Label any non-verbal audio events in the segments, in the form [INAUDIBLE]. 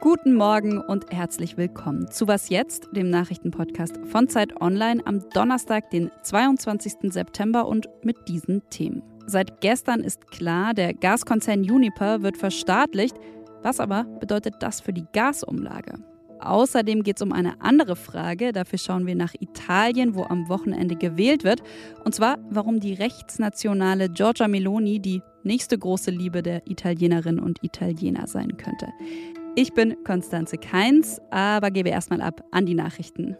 Guten Morgen und herzlich willkommen zu Was jetzt, dem Nachrichtenpodcast von Zeit Online am Donnerstag, den 22. September und mit diesen Themen. Seit gestern ist klar, der Gaskonzern Uniper wird verstaatlicht. Was aber bedeutet das für die Gasumlage? Außerdem geht es um eine andere Frage. Dafür schauen wir nach Italien, wo am Wochenende gewählt wird. Und zwar, warum die rechtsnationale Giorgia Meloni die nächste große Liebe der Italienerinnen und Italiener sein könnte. Ich bin Konstanze Keins, aber gebe erstmal ab an die Nachrichten.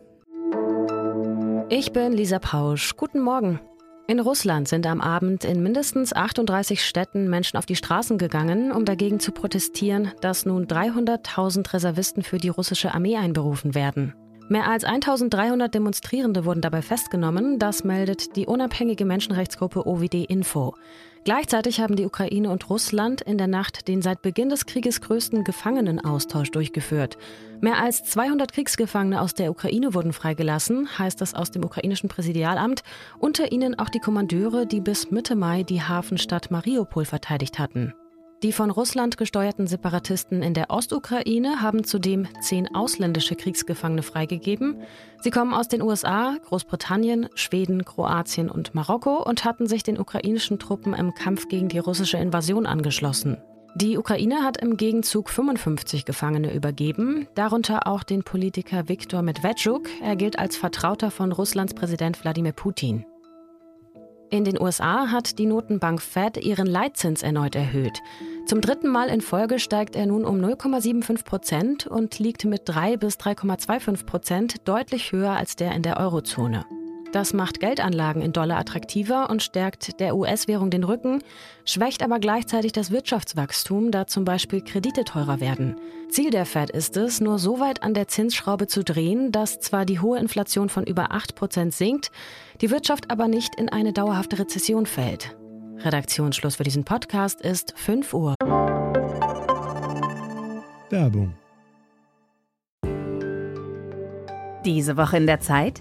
Ich bin Lisa Pausch. Guten Morgen. In Russland sind am Abend in mindestens 38 Städten Menschen auf die Straßen gegangen, um dagegen zu protestieren, dass nun 300.000 Reservisten für die russische Armee einberufen werden. Mehr als 1300 Demonstrierende wurden dabei festgenommen, das meldet die unabhängige Menschenrechtsgruppe OVD Info. Gleichzeitig haben die Ukraine und Russland in der Nacht den seit Beginn des Krieges größten Gefangenenaustausch durchgeführt. Mehr als 200 Kriegsgefangene aus der Ukraine wurden freigelassen, heißt es aus dem ukrainischen Präsidialamt, unter ihnen auch die Kommandeure, die bis Mitte Mai die Hafenstadt Mariupol verteidigt hatten. Die von Russland gesteuerten Separatisten in der Ostukraine haben zudem zehn ausländische Kriegsgefangene freigegeben. Sie kommen aus den USA, Großbritannien, Schweden, Kroatien und Marokko und hatten sich den ukrainischen Truppen im Kampf gegen die russische Invasion angeschlossen. Die Ukraine hat im Gegenzug 55 Gefangene übergeben, darunter auch den Politiker Viktor Medvedchuk. Er gilt als Vertrauter von Russlands Präsident Wladimir Putin. In den USA hat die Notenbank Fed ihren Leitzins erneut erhöht. Zum dritten Mal in Folge steigt er nun um 0,75 Prozent und liegt mit 3 bis 3,25 Prozent deutlich höher als der in der Eurozone. Das macht Geldanlagen in Dollar attraktiver und stärkt der US-Währung den Rücken, schwächt aber gleichzeitig das Wirtschaftswachstum, da zum Beispiel Kredite teurer werden. Ziel der Fed ist es, nur so weit an der Zinsschraube zu drehen, dass zwar die hohe Inflation von über 8 Prozent sinkt, die Wirtschaft aber nicht in eine dauerhafte Rezession fällt. Redaktionsschluss für diesen Podcast ist 5 Uhr. Werbung. Diese Woche in der Zeit?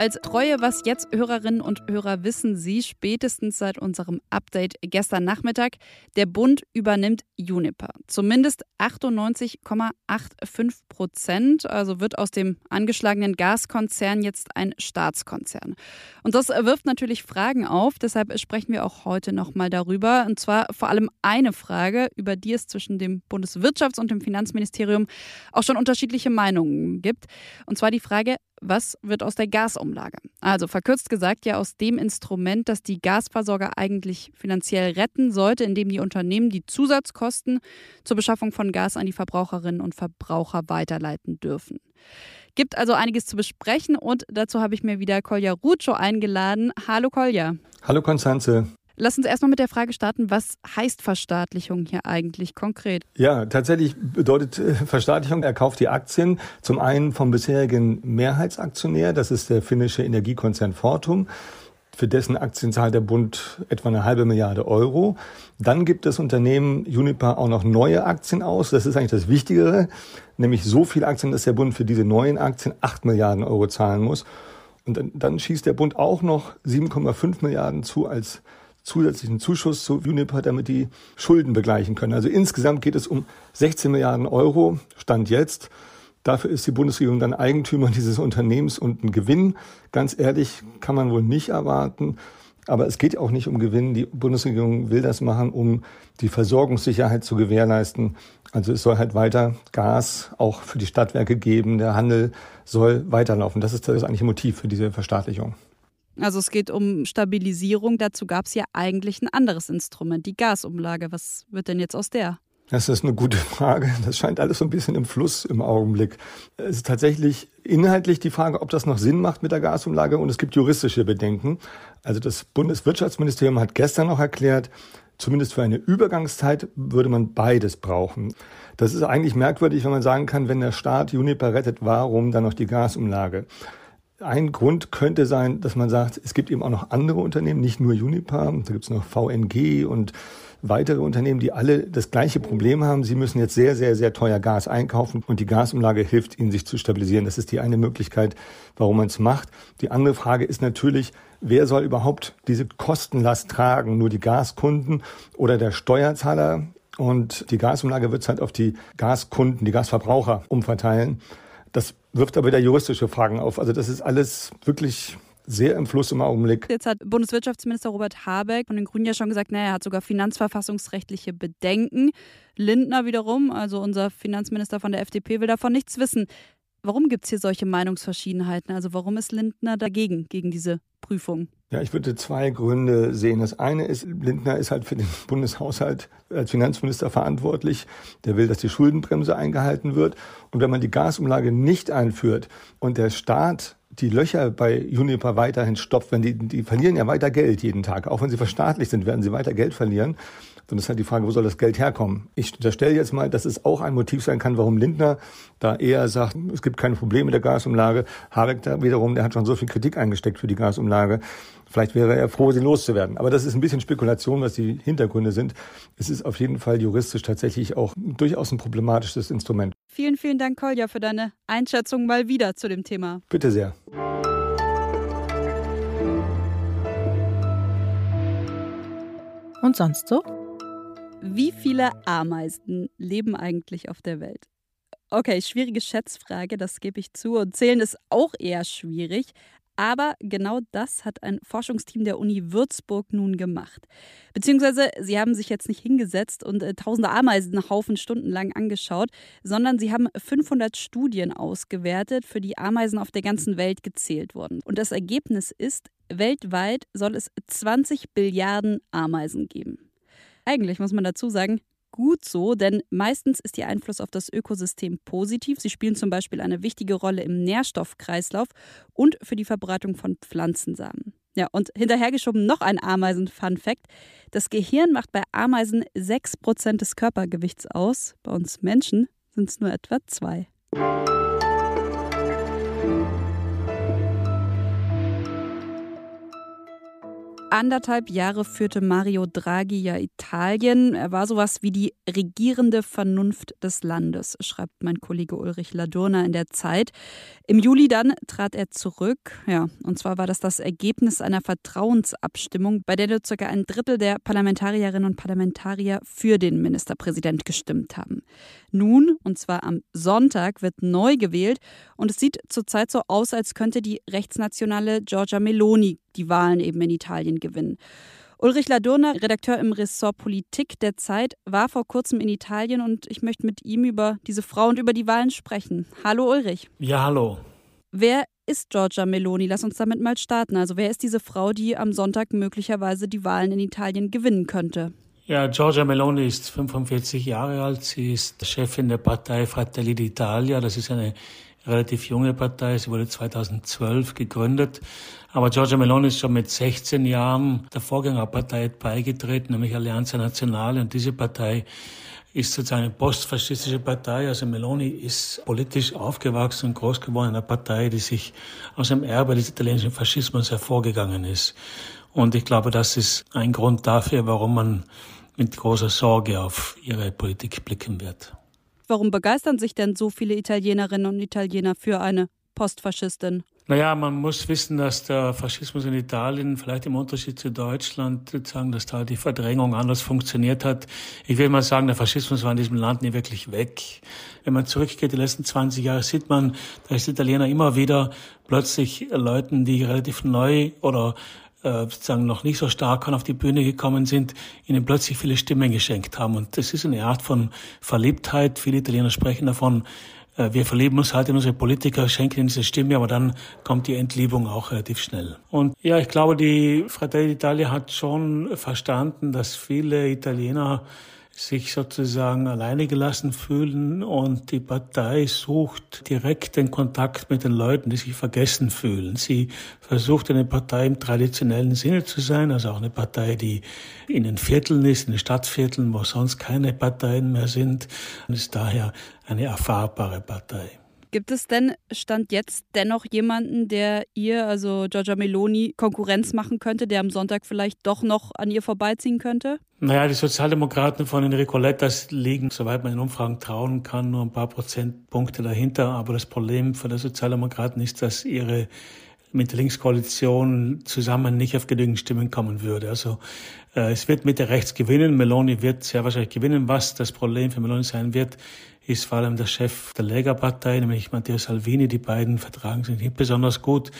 Als treue Was jetzt Hörerinnen und Hörer wissen Sie spätestens seit unserem Update gestern Nachmittag, der Bund übernimmt Juniper. Zumindest 98,85 Prozent, also wird aus dem angeschlagenen Gaskonzern jetzt ein Staatskonzern. Und das wirft natürlich Fragen auf, deshalb sprechen wir auch heute nochmal darüber. Und zwar vor allem eine Frage, über die es zwischen dem Bundeswirtschafts- und dem Finanzministerium auch schon unterschiedliche Meinungen gibt. Und zwar die Frage, was wird aus der Gasumlage? Also verkürzt gesagt ja aus dem Instrument, das die Gasversorger eigentlich finanziell retten sollte, indem die Unternehmen die Zusatzkosten zur Beschaffung von Gas an die Verbraucherinnen und Verbraucher weiterleiten dürfen. Gibt also einiges zu besprechen und dazu habe ich mir wieder Kolja Rutschow eingeladen. Hallo Kolja. Hallo Konstanze. Lass uns erstmal mit der Frage starten, was heißt Verstaatlichung hier eigentlich konkret? Ja, tatsächlich bedeutet äh, Verstaatlichung, er kauft die Aktien zum einen vom bisherigen Mehrheitsaktionär, das ist der finnische Energiekonzern Fortum. Für dessen Aktien zahlt der Bund etwa eine halbe Milliarde Euro. Dann gibt das Unternehmen Uniper auch noch neue Aktien aus. Das ist eigentlich das Wichtigere, nämlich so viele Aktien, dass der Bund für diese neuen Aktien acht Milliarden Euro zahlen muss. Und dann, dann schießt der Bund auch noch 7,5 Milliarden zu als zusätzlichen Zuschuss zu Uniper, damit die Schulden begleichen können. Also insgesamt geht es um 16 Milliarden Euro, Stand jetzt. Dafür ist die Bundesregierung dann Eigentümer [LAUGHS] dieses Unternehmens und ein Gewinn, ganz ehrlich, kann man wohl nicht erwarten. Aber es geht auch nicht um Gewinn. Die Bundesregierung will das machen, um die Versorgungssicherheit zu gewährleisten. Also es soll halt weiter Gas auch für die Stadtwerke geben. Der Handel soll weiterlaufen. Das ist das eigentliche Motiv für diese Verstaatlichung. Also es geht um Stabilisierung. Dazu gab es ja eigentlich ein anderes Instrument, die Gasumlage. Was wird denn jetzt aus der? Das ist eine gute Frage. Das scheint alles so ein bisschen im Fluss im Augenblick. Es ist tatsächlich inhaltlich die Frage, ob das noch Sinn macht mit der Gasumlage und es gibt juristische Bedenken. Also das Bundeswirtschaftsministerium hat gestern noch erklärt, zumindest für eine Übergangszeit würde man beides brauchen. Das ist eigentlich merkwürdig, wenn man sagen kann, wenn der Staat Juniper rettet, warum dann noch die Gasumlage? Ein Grund könnte sein, dass man sagt, es gibt eben auch noch andere Unternehmen, nicht nur Uniper, da gibt es noch VNG und weitere Unternehmen, die alle das gleiche Problem haben. Sie müssen jetzt sehr, sehr, sehr teuer Gas einkaufen und die Gasumlage hilft ihnen, sich zu stabilisieren. Das ist die eine Möglichkeit, warum man es macht. Die andere Frage ist natürlich, wer soll überhaupt diese Kostenlast tragen? Nur die Gaskunden oder der Steuerzahler? Und die Gasumlage wird es halt auf die Gaskunden, die Gasverbraucher umverteilen. Das wirft aber wieder juristische Fragen auf. Also das ist alles wirklich sehr im Fluss im Augenblick. Jetzt hat Bundeswirtschaftsminister Robert Habeck von den Grünen ja schon gesagt, naja, er hat sogar finanzverfassungsrechtliche Bedenken. Lindner wiederum, also unser Finanzminister von der FDP, will davon nichts wissen. Warum gibt es hier solche Meinungsverschiedenheiten? Also warum ist Lindner dagegen, gegen diese Prüfung? Ja, ich würde zwei Gründe sehen. Das eine ist, Lindner ist halt für den [LAUGHS] Bundeshaushalt als Finanzminister verantwortlich. Der will, dass die Schuldenbremse eingehalten wird. Und wenn man die Gasumlage nicht einführt und der Staat die Löcher bei Juniper weiterhin stopft, wenn die, die verlieren ja weiter Geld jeden Tag. Auch wenn sie verstaatlicht sind, werden sie weiter Geld verlieren. Und das ist halt die Frage, wo soll das Geld herkommen? Ich unterstelle jetzt mal, dass es auch ein Motiv sein kann, warum Lindner da eher sagt, es gibt keine Probleme mit der Gasumlage. Habeck da wiederum, der hat schon so viel Kritik eingesteckt für die Gasumlage. Vielleicht wäre er froh, sie loszuwerden. Aber das ist ein bisschen Spekulation, was die Hintergründe sind. Es ist auf jeden Fall juristisch tatsächlich auch durchaus ein problematisches Instrument. Vielen, vielen Dank, Kolja, für deine Einschätzung mal wieder zu dem Thema. Bitte sehr. Und sonst so? Wie viele Ameisen leben eigentlich auf der Welt? Okay, schwierige Schätzfrage, das gebe ich zu. Und zählen ist auch eher schwierig. Aber genau das hat ein Forschungsteam der Uni Würzburg nun gemacht. Beziehungsweise sie haben sich jetzt nicht hingesetzt und äh, tausende Ameisenhaufen stundenlang angeschaut, sondern sie haben 500 Studien ausgewertet, für die Ameisen auf der ganzen Welt gezählt wurden. Und das Ergebnis ist, weltweit soll es 20 Billiarden Ameisen geben. Eigentlich muss man dazu sagen, gut so, denn meistens ist ihr Einfluss auf das Ökosystem positiv. Sie spielen zum Beispiel eine wichtige Rolle im Nährstoffkreislauf und für die Verbreitung von Pflanzensamen. Ja, und hinterhergeschoben noch ein Ameisen-Fun-Fact. Das Gehirn macht bei Ameisen 6% des Körpergewichts aus. Bei uns Menschen sind es nur etwa 2. anderthalb Jahre führte Mario Draghi ja Italien. Er war sowas wie die regierende Vernunft des Landes, schreibt mein Kollege Ulrich Ladurna in der Zeit. Im Juli dann trat er zurück. Ja, und zwar war das das Ergebnis einer Vertrauensabstimmung, bei der nur circa ein Drittel der Parlamentarierinnen und Parlamentarier für den Ministerpräsident gestimmt haben. Nun, und zwar am Sonntag, wird neu gewählt und es sieht zurzeit so aus, als könnte die rechtsnationale Giorgia Meloni die Wahlen eben in Italien gewinnen. Ulrich Ladurna, Redakteur im Ressort Politik der Zeit, war vor kurzem in Italien und ich möchte mit ihm über diese Frau und über die Wahlen sprechen. Hallo Ulrich. Ja, hallo. Wer ist Giorgia Meloni? Lass uns damit mal starten. Also wer ist diese Frau, die am Sonntag möglicherweise die Wahlen in Italien gewinnen könnte? Ja, Giorgia Meloni ist 45 Jahre alt. Sie ist Chefin der Partei Fratelli d'Italia. Das ist eine relativ junge Partei. Sie wurde 2012 gegründet. Aber Giorgia Meloni ist schon mit 16 Jahren der Vorgängerpartei beigetreten, nämlich Allianza Nazionale. Und diese Partei ist sozusagen eine postfaschistische Partei. Also Meloni ist politisch aufgewachsen und groß geworden in einer Partei, die sich aus dem Erbe des italienischen Faschismus hervorgegangen ist. Und ich glaube, das ist ein Grund dafür, warum man mit großer Sorge auf ihre Politik blicken wird. Warum begeistern sich denn so viele Italienerinnen und Italiener für eine Postfaschistin? Naja, man muss wissen, dass der Faschismus in Italien, vielleicht im Unterschied zu Deutschland, sozusagen, dass da die Verdrängung anders funktioniert hat. Ich will mal sagen, der Faschismus war in diesem Land nie wirklich weg. Wenn man zurückgeht, die letzten 20 Jahre, sieht man, dass Italiener immer wieder plötzlich Leuten, die relativ neu oder äh, sozusagen noch nicht so stark auf die Bühne gekommen sind, ihnen plötzlich viele Stimmen geschenkt haben. Und das ist eine Art von Verliebtheit. Viele Italiener sprechen davon, äh, wir verlieben uns halt in unsere Politiker, schenken ihnen diese Stimme, aber dann kommt die Entliebung auch relativ schnell. Und ja, ich glaube, die Fratelli d'Italia hat schon verstanden, dass viele Italiener sich sozusagen alleine gelassen fühlen und die Partei sucht direkt den Kontakt mit den Leuten, die sich vergessen fühlen. Sie versucht eine Partei im traditionellen Sinne zu sein, also auch eine Partei, die in den Vierteln ist, in den Stadtvierteln, wo sonst keine Parteien mehr sind, und ist daher eine erfahrbare Partei. Gibt es denn Stand jetzt dennoch jemanden, der ihr, also Giorgia Meloni, Konkurrenz machen könnte, der am Sonntag vielleicht doch noch an ihr vorbeiziehen könnte? Naja, die Sozialdemokraten von Enrico Lettas liegen, soweit man in Umfragen trauen kann, nur ein paar Prozentpunkte dahinter. Aber das Problem für die Sozialdemokraten ist, dass ihre mit der Linkskoalition zusammen nicht auf genügend Stimmen kommen würde. Also äh, es wird mit der Rechts gewinnen. Meloni wird sehr wahrscheinlich gewinnen. Was das Problem für Meloni sein wird, ist vor allem der Chef der Lega-Partei, nämlich Matteo Salvini. Die beiden vertragen sich nicht besonders gut.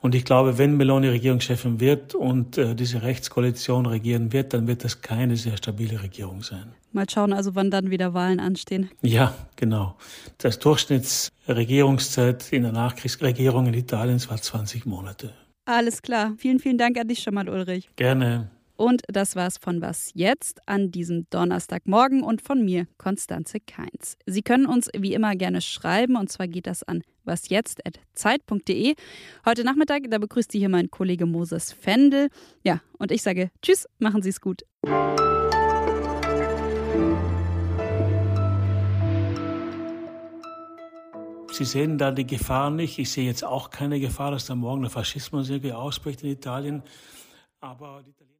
Und ich glaube, wenn Meloni Regierungschefin wird und äh, diese Rechtskoalition regieren wird, dann wird das keine sehr stabile Regierung sein. Mal schauen also, wann dann wieder Wahlen anstehen. Ja, genau. Das Durchschnittsregierungszeit in der Nachkriegsregierung in Italien war 20 Monate. Alles klar. Vielen, vielen Dank an dich schon mal, Ulrich. Gerne. Und das war's von Was Jetzt an diesem Donnerstagmorgen und von mir, Konstanze Keins. Sie können uns wie immer gerne schreiben und zwar geht das an wasjetzt.zeit.de. Heute Nachmittag, da begrüßt Sie hier mein Kollege Moses Fendel. Ja, und ich sage Tschüss, machen Sie es gut. Sie sehen da die Gefahr nicht. Ich sehe jetzt auch keine Gefahr, dass da morgen der Faschismus irgendwie ausbricht in Italien. Aber die Italiener